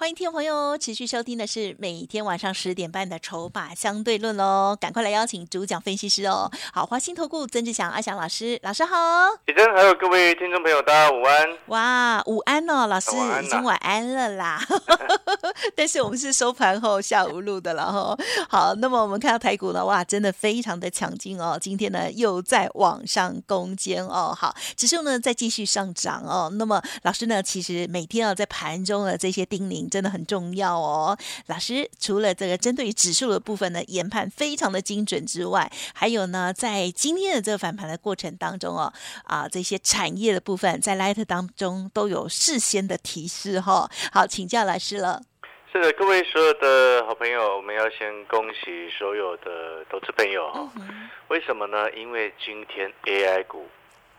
欢迎听众朋友持续收听的是每天晚上十点半的筹码相对论喽，赶快来邀请主讲分析师哦。好，华兴投顾曾志祥阿祥老师，老师好。李真，还有各位听众朋友，大家午安。哇，午安哦，老师已经晚安了啦。但是我们是收盘后下午录的了哈。好，那么我们看到台股呢，哇，真的非常的强劲哦。今天呢又在往上攻坚哦。好，指数呢再继续上涨哦。那么老师呢，其实每天啊在盘中的这些叮咛真的很重要哦。老师除了这个针对于指数的部分呢，研判非常的精准之外，还有呢，在今天的这个反盘的过程当中哦，啊，这些产业的部分在 Light 当中都有事先的提示哈、好，请教老师了。是的，各位所有的好朋友，我们要先恭喜所有的投资朋友哈。嗯为什么呢？因为今天 AI 股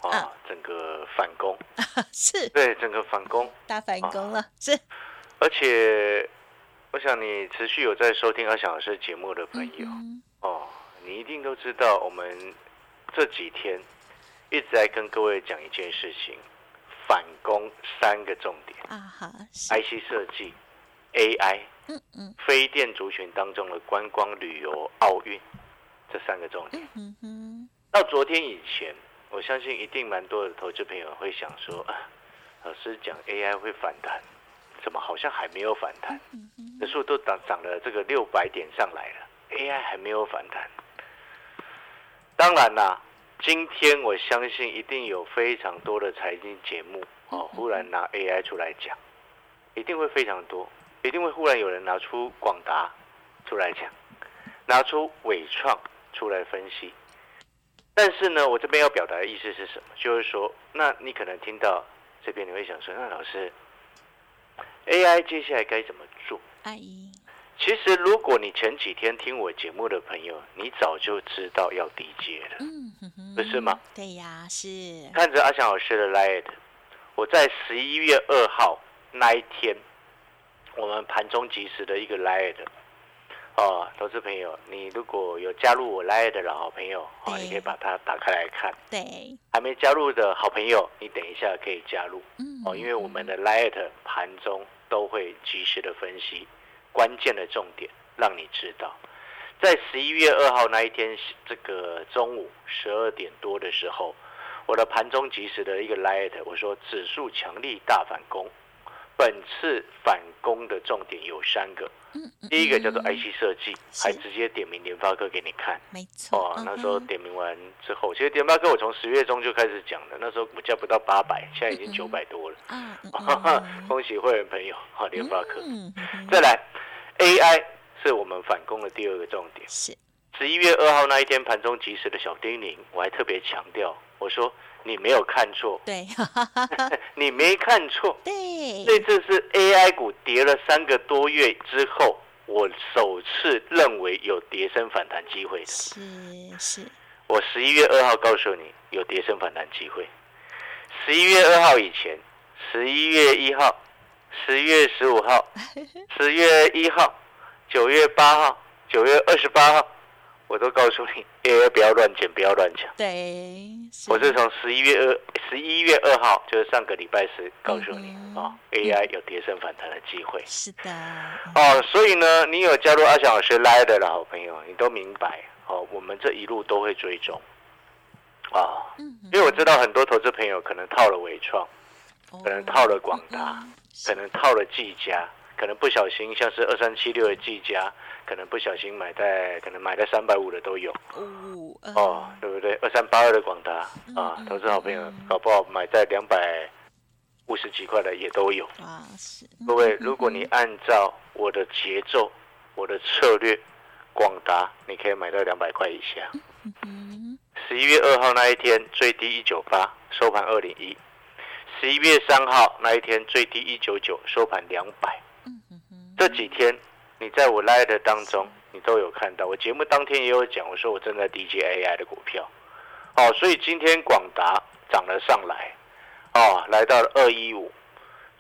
啊啊，整个反攻，是。对，整个反攻，大反攻了，是。而且我想你持续有在收听阿翔老师节目的朋友嗯哦，你一定都知道，我们这几天一直在跟各位讲一件事情，反攻三个重点。啊哈，：IC 设计、AI。嗯嗯非电族群当中的观光旅游、奥运这三个重点。嗯哼，到昨天以前，我相信一定蛮多的投资朋友会想说，啊，老师讲 AI 会反弹，怎么好像还没有反弹？指数都涨涨了这个六百点上来了，AI 还没有反弹。当然啦，今天我相信一定有非常多的财经节目哦，忽然拿 AI 出来讲，一定会非常多，一定会忽然有人拿出广达出来讲，拿出伟创出来分析。但是呢，我这边要表达的意思是什么？就是说，那你可能听到这边你会想说，那老师，AI 接下来该怎么做？阿姨，其实，如果你前几天听我节目的朋友，你早就知道要低阶了。嗯哼哼，不是吗？对呀，是，看着阿翔老师的 Light，我在十一月二号那一天，我们盘中及时的一个 Light，哦，投资朋友，你如果有加入我 Light 的好朋友，哦，你可以把它打开来看。对，还没加入的好朋友，你等一下可以加入嗯哦，因为我们的 Light 盘中都会及时的分析关键的重点，让你知道。在十一月二号那一天，这个中午十二点多的时候，我的盘中及时的一个 Light，我说指数强力大反攻，本次反攻的重点有三个，第一个叫做嗯 IC 设计，是还直接点名联发科给你看。没错，那时候哼点名完之后，其实联发科我从十月中就开始讲了，那时候股价不到八百，现在已经嗯九百多了。恭喜会员朋友哈，联发科。再来，AI 是我们反攻的第二个重点。是，十一月二号那一天盘中及时的小叮咛，我还特别强调，我说你没有看错，对，你没看错，对，这次是 AI 股跌了三个多月之后，我首次认为有跌升反弹机会的。是是，我十一月二号告诉你有跌升反弹机会，十一月二号以前，十一月一号、十月十五号、十月一号、九月八号、九月二十八号，我都告诉你，AI 不要乱捡，不要乱抢。对，我是。从十一月二十一月二号，就是上个礼拜四告诉你嗯啊、AI 有跌升反弹的机会。是的，哦，所以呢，你有加入阿翔老师来的好朋友，你都明白哦，我们这一路都会追踪啊，嗯，因为我知道很多投资朋友可能套了伟创，哦可能套了广达，嗯可能套了技嘉，可能不小心像是二三七六的技嘉，可能不小心买在可能买在三百五的都有哦哦，对不对？二三八二的广达啊嗯，投资好朋友嗯搞不好买在两百五十几块的也都有。啊是，各位，如果你按照我的节奏、我的策略，广达你可以买到两百块以下。嗯十一月二号那一天最低一九八，收盘二零一；十一月三号那一天最低一九九，收盘两百。这几天你在我 live 当中，你都有看到。我节目当天也有讲，我说我正在低接 AI 的股票。哦，所以今天广达涨了上来，哦，来到了二一五，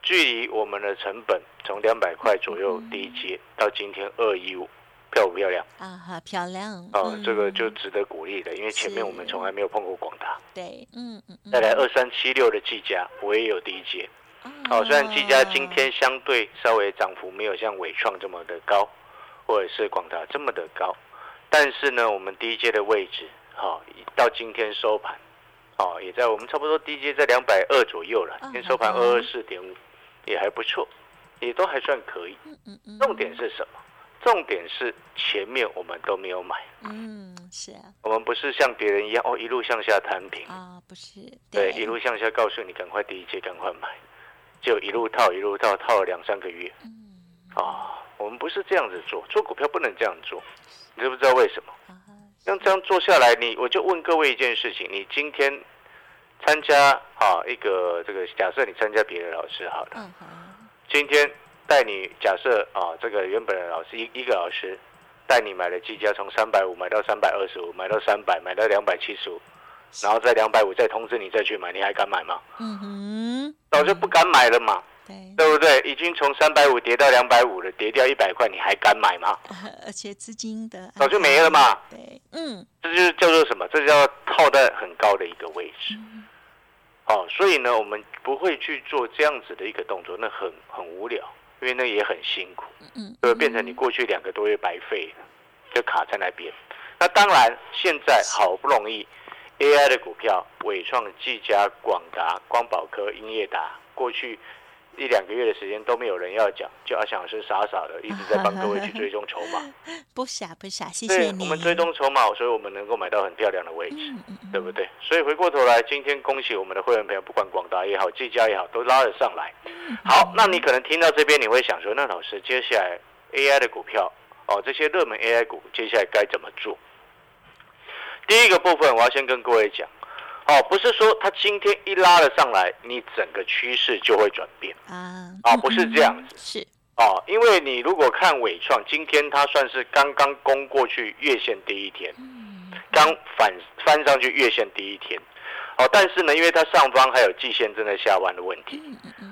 距离我们的成本从两百块左右低接到今天二一五，漂不漂亮？啊，好漂亮哦，嗯这个就值得鼓励的，因为前面我们从来没有碰过广达。对，嗯再来二三七六的技嘉，我也有低阶。哦，虽然技嘉今天相对稍微涨幅没有像伟创这么的高，或者是广达这么的高，但是呢，我们低阶的位置，好、到今天收盘，哦，也在我们差不多低阶在两百二左右了，嗯今天收盘二二四点五，也还不错，也都还算可以。重点是什么？重点是前面我们都没有买，嗯是啊。我们不是像别人一样哦，一路向下摊平，啊不是对，一路向下告诉你赶快低阶，赶快买，就一路套一路套，套了两三个月。嗯啊，我们不是这样子做，做股票不能这样做，你知不知道为什么？啊像这样做下来，你我就问各位一件事情：你今天参加啊一个这个，假设你参加别的老师好了，今天带你假设啊这个原本的老师一一个老师带你买了技嘉，从三百五买到三百二十五，买到三百，买到两百七十五，然后在两百五再通知你再去买，你还敢买吗？嗯哼早就不敢买了嘛，对，对不对？已经从三百五跌到两百五了，跌掉一百块，你还敢买吗？而且资金的早就没了嘛。对，嗯这就是叫做什么？这叫套在很高的一个位置。哦，所以呢，我们不会去做这样子的一个动作，那很很无聊，因为那也很辛苦，嗯，就会变成你过去两个多月白费了，就卡在那边。那当然，现在好不容易 AI 的股票，伟创、技嘉、广达、光宝科、英业达，过去一两个月的时间都没有人要讲，就阿翔老师傻傻的一直在帮各位去追踪筹码。不傻不傻，谢对谢，你。我们追踪筹码，所以我们能够买到很漂亮的位置。嗯嗯嗯对不对？所以回过头来，今天恭喜我们的会员朋友，不管广达也好，技嘉也好，都拉了上来。嗯好，那你可能听到这边，你会想说，那老师接下来 AI 的股票哦，这些热门 AI 股接下来该怎么做？第一个部分，我要先跟各位讲，哦，不是说它今天一拉了上来，你整个趋势就会转变啊啊，不是这样子。是哦，因为你如果看伟创，今天它算是刚刚攻过去月线第一天，刚反翻上去月线第一天。哦，但是呢，因为它上方还有季线正在下弯的问题，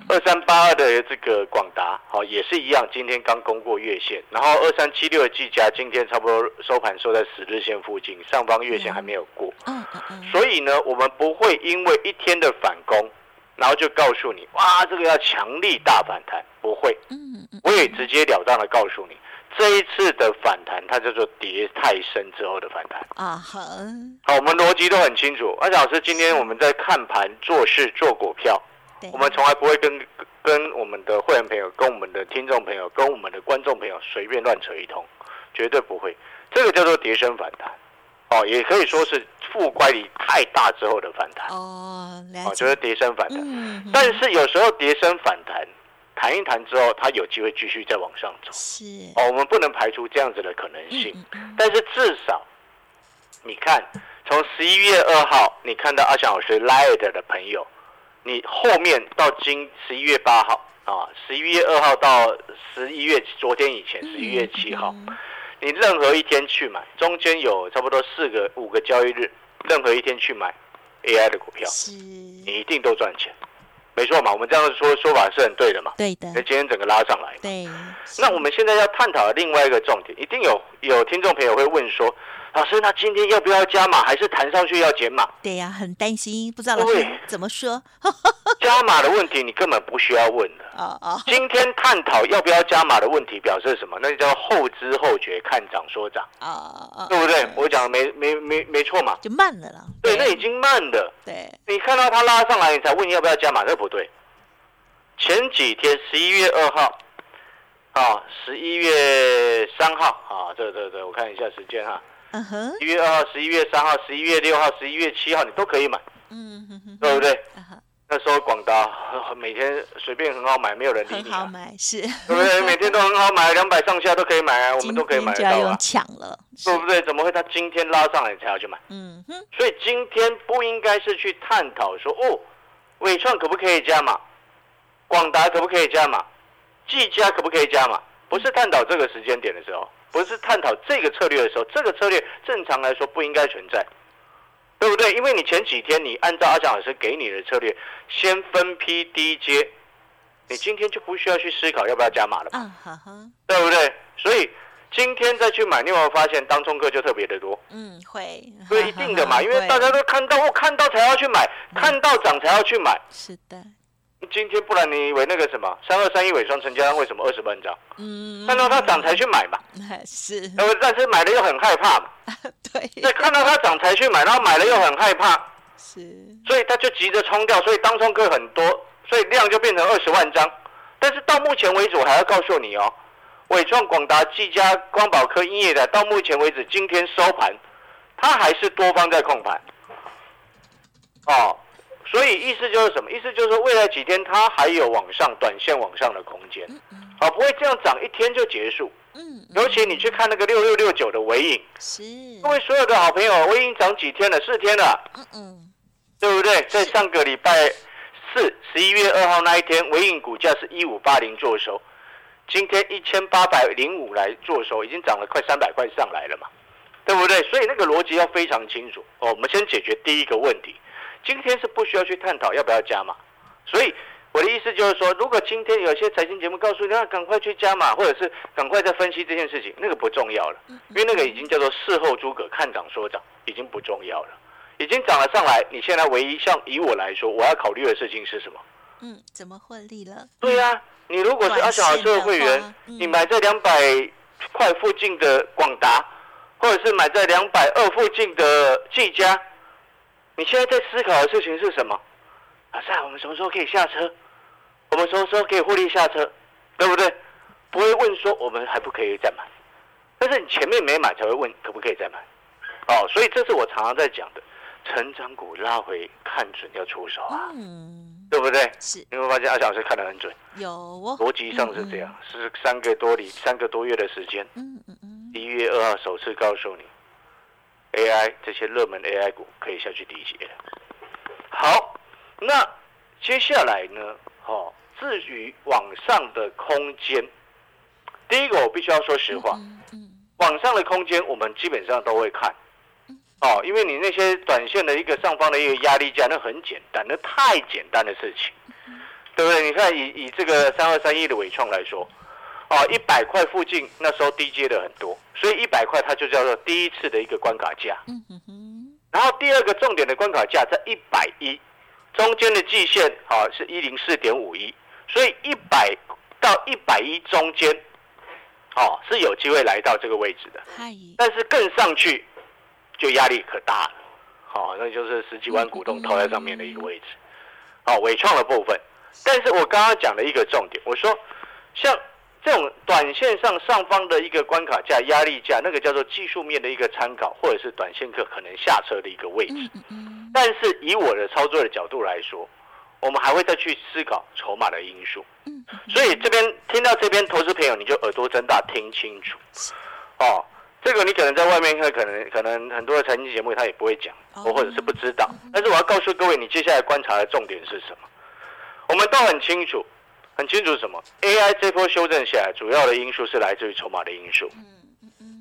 二三八二的这个广达，好、也是一样，今天刚攻过月线，然后二三七六的技嘉今天差不多收盘收在十日线附近，上方月线还没有过，嗯嗯嗯。所以呢，我们不会因为一天的反攻，然后就告诉你，哇，这个要强力大反弹，不会。嗯嗯我也直截了当的告诉你，这一次的反弹，它叫做跌太深之后的反弹。啊好好，我们逻辑都很清楚。而且老师，今天我们在看盘、做事、做股票，我们从来不会跟跟我们的会员朋友、跟我们的听众朋友、跟我们的观众朋友随便乱扯一通，绝对不会。这个叫做跌升反弹，哦，也可以说是负乖离太大之后的反弹，哦了哦，解，就是跌升反弹。嗯嗯但是有时候跌升反弹，弹一谈之后，它有机会继续再往上走。是。哦，我们不能排除这样子的可能性，嗯嗯但是至少，你看，从十一月二号，你看到阿翔老师 Light 的朋友，你后面到今十一月八号啊，十一月二号到十一月昨天以前十一月七号，嗯你任何一天去买，中间有差不多四个五个交易日，任何一天去买 AI 的股票，你一定都赚钱，没错嘛？我们这样说说法是很对的嘛？对的那，今天整个拉上来，对，那我们现在要探讨的另外一个重点，一定有有听众朋友会问说，老师，那今天要不要加码，还是弹上去要减码？对呀，很担心，不知道老师怎么说 加码的问题你根本不需要问的。啊啊，今天探讨要不要加码的问题，表示什么？那就叫后知后觉，看涨说涨，啊啊，对不对？我讲的没没没没错嘛？就慢了啦，对，那已经慢的。对，你看到它拉上来，你才问要不要加码，这不对。前几天十一月二号，啊，十一月三号，啊，这这这，我看一下时间哈，嗯哼，一月二号、十一月三号、十一月六号、十一月七号，你都可以买，嗯对不对？那时候广达呃每天随便很好买，没有人理你、啊，好买，是，对不对？每天都很好买，两百上下都可以买啊，我们都可以买今天就要用得到啊，抢了，对不对？怎么会他今天拉上来你才要去买？嗯哼，所以今天不应该是去探讨说哦，伟创可不可以加码，广达可不可以加码，技嘉可不可以加码？不是探讨这个时间点的时候，不是探讨这个策略的时候，这个策略正常来说不应该存在。对不对？因为你前几天你按照阿强老师给你的策略，先分批低接，你今天就不需要去思考要不要加码了，啊哈哈，对不对？所以今天再去买，你有没有发现当中客就特别的多？嗯，会，所以一定的嘛，因为大家都看到，我看到才要去买，看到涨才要去买。是的，今天不然你以为那个什么？三二三一尾双成交量为什么？二十万张？嗯，看到它涨才去买嘛，是，呃，但是买了又很害怕嘛，对，对，看到它涨才去买，然后买了又很害怕，是，所以他就急着冲掉，所以当冲客很多，所以量就变成二十万张。但是到目前为止，我还要告诉你哦，伟创、广达、技嘉、光宝科、英业的，到目前为止今天收盘，它还是多方在控盘。哦，所以意思就是什么？意思就是说未来几天它还有往上、短线往上的空间，啊，不会这样涨一天就结束。嗯，尤其你去看那个六六六九的尾影，是，各位所有的好朋友，尾影涨几天了？四天了。嗯嗯，对不对？在上个礼拜四，十一月二号那一天，尾影股价是一五八零做收，今天一千八百零五来做收，已经涨了快三百块上来了嘛，对不对？所以那个逻辑要非常清楚哦。我们先解决第一个问题，今天是不需要去探讨要不要加码，所以我的意思就是说，如果今天有些财经节目告诉你，那赶快去加码，或者是赶快再分析这件事情，那个不重要了，因为那个已经叫做事后诸葛，看涨说涨，已经不重要了。已经涨了上来，你现在唯一像以我来说，我要考虑的事情是什么？嗯，怎么获利了？对呀、你如果是阿小老师的会员你买在两百块附近的广达，或者是买在两百二附近的技嘉，你现在在思考的事情是什么？老师啊，我们什么时候可以下车？我们什么时候可以获利下车？对不对？不会问说我们还不可以再买，但是你前面没买才会问可不可以再买。哦，所以这是我常常在讲的，成长股拉回看准要出手啊，嗯，对不对？是你会发现阿小老师看得很准，有哦，逻辑上是这样，是三个多里三个多月的时间，嗯嗯嗯，一月二号首次告诉你，AI 这些热门 AI 股可以下去低接了。好，那接下来呢？哦，至于往上的空间，第一个我必须要说实话，往上的空间我们基本上都会看。哦，因为你那些短线的一个上方的一个压力价，那很简单，那太简单的事情，对不对？你看以以这个三二三一的伟创来说，哦，一百块附近那时候低阶的很多，所以一百块它就叫做第一次的一个关卡价。嗯哼哼，然后第二个重点的关卡价在一百一，中间的季线啊是一零四点五一，所以一百到一百一中间，哦是有机会来到这个位置的。嗨，但是更上去就压力可大了，好、那就是十几万股东投在上面的一个位置，好、伟创的部分。但是我刚刚讲了一个重点，我说像这种短线上上方的一个关卡价、压力价，那个叫做技术面的一个参考，或者是短线客可能下车的一个位置。但是以我的操作的角度来说，我们还会再去思考筹码的因素。嗯所以这边听到这边投资朋友，你就耳朵睁大听清楚。哦，这个你可能在外面看，可能可能很多的财经节目他也不会讲，哦或或者是不知道。但是我要告诉各位，你接下来观察的重点是什么？我们都很清楚，很清楚什么？AI 这波修正下来，主要的因素是来自于筹码的因素。嗯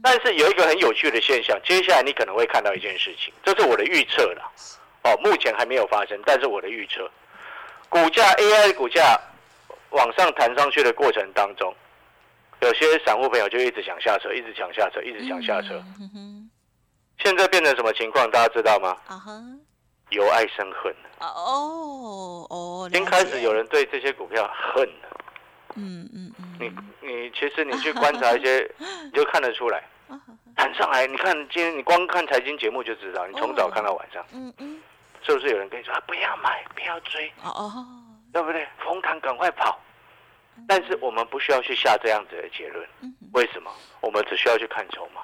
但是有一个很有趣的现象，接下来你可能会看到一件事情，这是我的预测了。哦，目前还没有发生，但是我的预测，股价 AI 的股价往上弹上去的过程当中，有些散户朋友就一直想下车，一直想下车，一直想下车。嗯哼，现在变成什么情况？大家知道吗？啊哈，由爱生恨，啊哦哦，已经开始有，人对这些股票恨。了。嗯嗯嗯，你你其实你去观察一些，你就看得出来，弹上来，你看今天你光看财经节目就知道，你从早看到晚上。嗯嗯，是不是有人跟你说啊，不要买，不要追，哦哦，对不对？逢弹赶快跑。但是我们不需要去下这样子的结论，为什么？我们只需要去看筹码，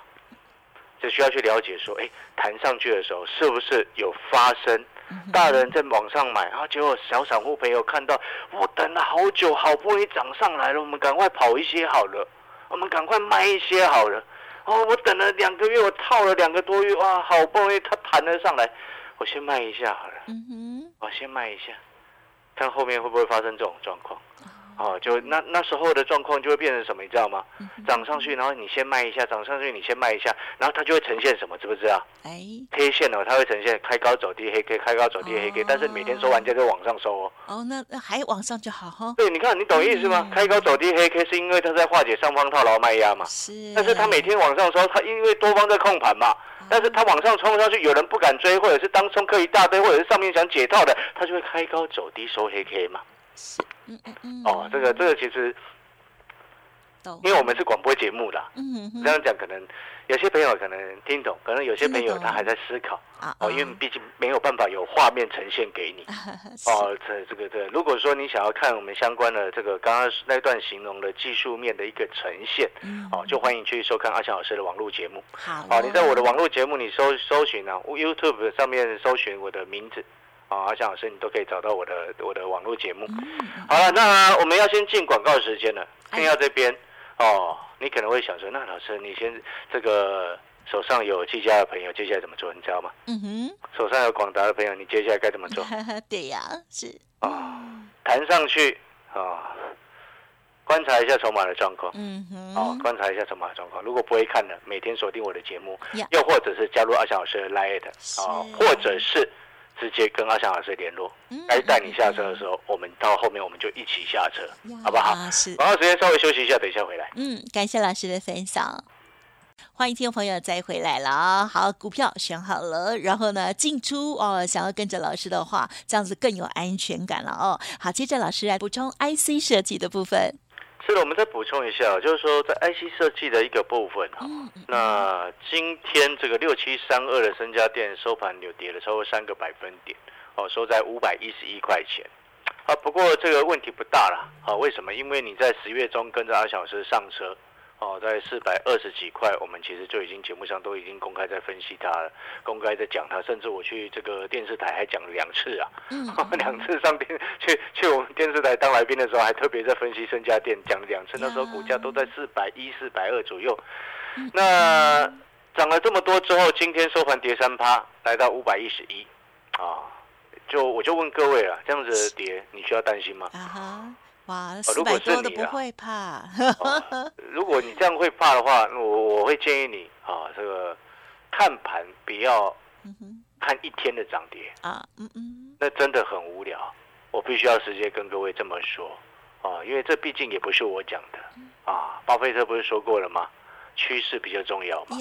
只需要去了解说，哎，弹上去的时候是不是有发生大人在网上买，然后结果小散户朋友看到，我等了好久，好不容易涨上来了，我们赶快跑一些好了，我们赶快卖一些好了。哦，我等了两个月，我套了两个多月，哇，好不容易它弹了上来，我先卖一下好了。嗯哼，我先卖一下，看后面会不会发生这种状况。哦，就那那时候的状况就会变成什么，你知道吗？涨上去，然后你先卖一下，涨上去你先卖一下，然后它就会呈现什么，知不知道？哎，K 线哦，它会呈现开高走低黑 K，开高走低黑 K，、哦但是每天收完价就往上收哦。哦，那那还往上就好哈。对，你看你懂意思吗？嗯开高走低黑 K 是因为它在化解上方套牢卖压嘛，是，但是它每天往上收，它因为多方在控盘嘛，但是它往上冲上去，有人不敢追，或者是当冲客一大堆，或者是上面想解套的，它就会开高走低收黑 K 嘛。嗯嗯嗯，哦，这个这个其实，因为我们是广播节目啦，嗯嗯这样讲可能有些朋友可能听懂，可能有些朋友他还在思考啊哦，因为毕竟没有办法有画面呈现给你。哦，哦，这这个对，如果说你想要看我们相关的这个刚刚那段形容的技术面的一个呈现，嗯。哦，就欢迎去收看阿翔老师的网络节目。好哦，你在我的网络节目你搜搜寻啊，YouTube 上面搜寻我的名字。啊，阿翔老师，你都可以找到我的我的网络节目。嗯好了，那我们要先进广告时间了。哎听到这边，哦，你可能会想说，那老师，你先这个手上有技嘉的朋友，接下来怎么做？你知道吗？嗯哼，手上有广达的朋友，你接下来该怎么做？对呀，是，啊，弹上去啊，观察一下筹码的状况。嗯哼哦哼，，观察一下筹码的状况。如果不会看的，每天锁定我的节目，又或者是加入阿翔老师的 Line 是啊，或者是直接跟阿翔老师联络。嗯该带你下车的时候，我们到后面我们就一起下车，好不好？呀是，广告时间稍微休息一下，等一下回来。嗯，感谢老师的分享。欢迎听众朋友再回来了啊！好，股票选好了，然后呢进出哦，想要跟着老师的话，这样子更有安全感了哦。好，接着老师来补充 IC 设计的部分。是的，我们再补充一下，就是说在 IC 设计的一个部分哈，嗯那今天这个六七三二的深家电收盘有跌了超过三个百分点，哦，收在五百一十一块钱。啊，不过这个问题不大啦，啊，为什么？因为你在十月中跟着阿小师上车，哦，在四百二十几块，我们其实就已经节目上都已经公开在分析它了，公开在讲它，甚至我去这个电视台还讲了两次啊，嗯，两次上电去去我们电视台当来宾的时候，还特别在分析身家电讲了两次，那时候股价都在四百一、四百二左右。那涨了这么多之后，今天收盘跌三趴，来到五百一十一，啊，就我就问各位了，这样子的跌，你需要担心吗？哇，四如果百多的是你啦不会怕，哦如果你这样会怕的话，我我会建议你啊，这个看盘不要看一天的涨跌，啊，嗯嗯，那真的很无聊。我必须要直接跟各位这么说啊，因为这毕竟也不是我讲的啊。巴菲特不是说过了吗？趋势比较重要嘛，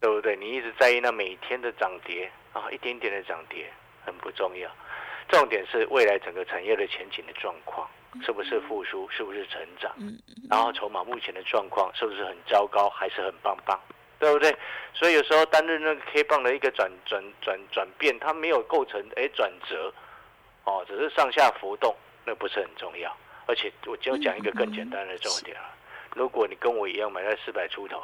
对不对？你一直在意那每天的涨跌啊，一点点的涨跌很不重要，重点是未来整个产业的前景的状况是不是复苏，是不是成长，嗯然后筹码目前的状况是不是很糟糕，还是很棒棒，对不对？所以有时候单日那个 K 棒的一个转转转转变，它没有构成哎转折，哦，只是上下浮动，那不是很重要。而且我就讲一个更简单的重点啊，如果你跟我一样买在四百出头，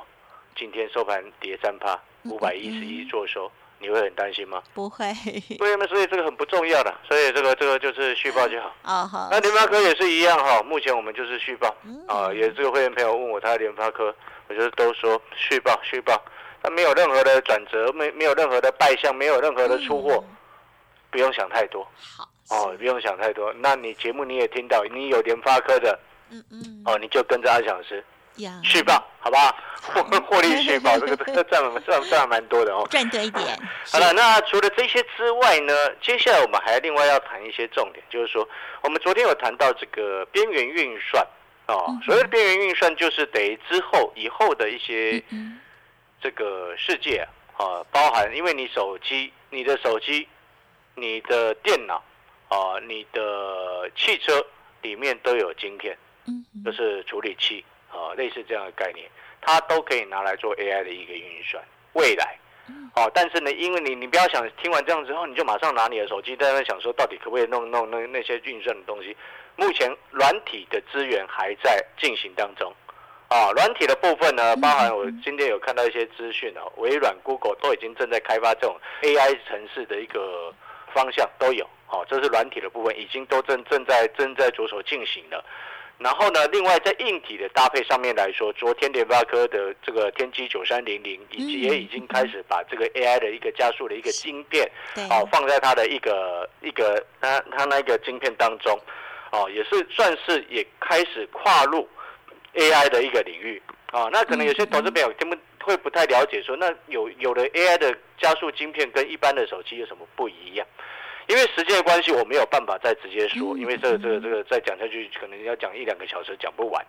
今天收盘跌三趴，五百一十一做收，你会很担心吗？不会，对吗？所以这个很不重要的，所以这个这个就是续报就好。啊 好，那联发科也是一样哈，目前我们就是续报。嗯。啊，也这个会员朋友问我他的联发科，我就都说续报续报，它没有任何的转折，没没有任何的败相，没有任何的出货，不用想太多。好，哦，不用想太多。那你节目你也听到，你有联发科的嗯嗯，哦，你就跟着阿翔老师呀，续报，好不好？获获利续报，这个这个赚赚赚蛮多的哦。赚多一点，好了，那除了这些之外呢，接下来我们还另外要谈一些重点，就是说，我们昨天有谈到这个边缘运算哦，所谓的边缘运算就是等于之后以后的一些嗯这个世界啊，包含因为你手机、你的手机、你的电脑啊、你的汽车里面都有晶片，嗯就是处理器啊，类似这样的概念，它都可以拿来做 AI 的一个运算。未来，哦，但是呢，因为你你不要想听完这样之后，你就马上拿你的手机在那想说，到底可不可以弄弄那那些运算的东西？目前软体的资源还在进行当中。啊，软体的部分呢，包含我今天有看到一些资讯啊，微软、Google 都已经正在开发这种 AI 城市的一个方向都有。好、这是软体的部分，已经都正正在正在着手进行了。然后呢，另外在硬体的搭配上面来说，昨天联发科的这个天玑九三零零，以及也已经开始把这个 AI 的一个加速的一个晶片，对，哦，放在它的一个一个它它那个晶片当中。哦，也是算是也开始跨入 AI 的一个领域啊。那可能有些投资朋友他们会不太了解，说那有有的 AI 的加速晶片跟一般的手机有什么不一样？因为时间的关系，我没有办法再直接说，因为这个这个这个再讲下去，可能要讲一两个小时讲不完。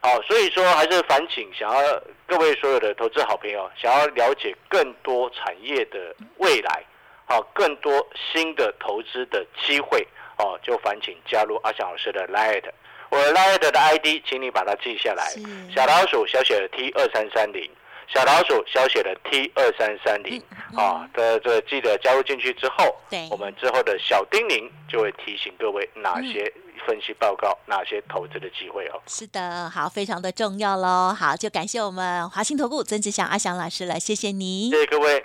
好，所以说还是烦请想要各位所有的投资好朋友，想要了解更多产业的未来，好，更多新的投资的机会，哦，就烦请加入阿翔老师的 Light，我的 Light 的 ID，请你把它记下来，小老鼠小写的 T 二三三零。小老鼠小写的 T 二三三零啊，这这记得加入进去之后，我们之后的小叮咛就会提醒各位哪些分析报告，哪些投资的机会哦。是的，好，非常的重要喽。好，就感谢我们华兴投顾曾志祥阿祥老师了，谢谢你，谢谢各位。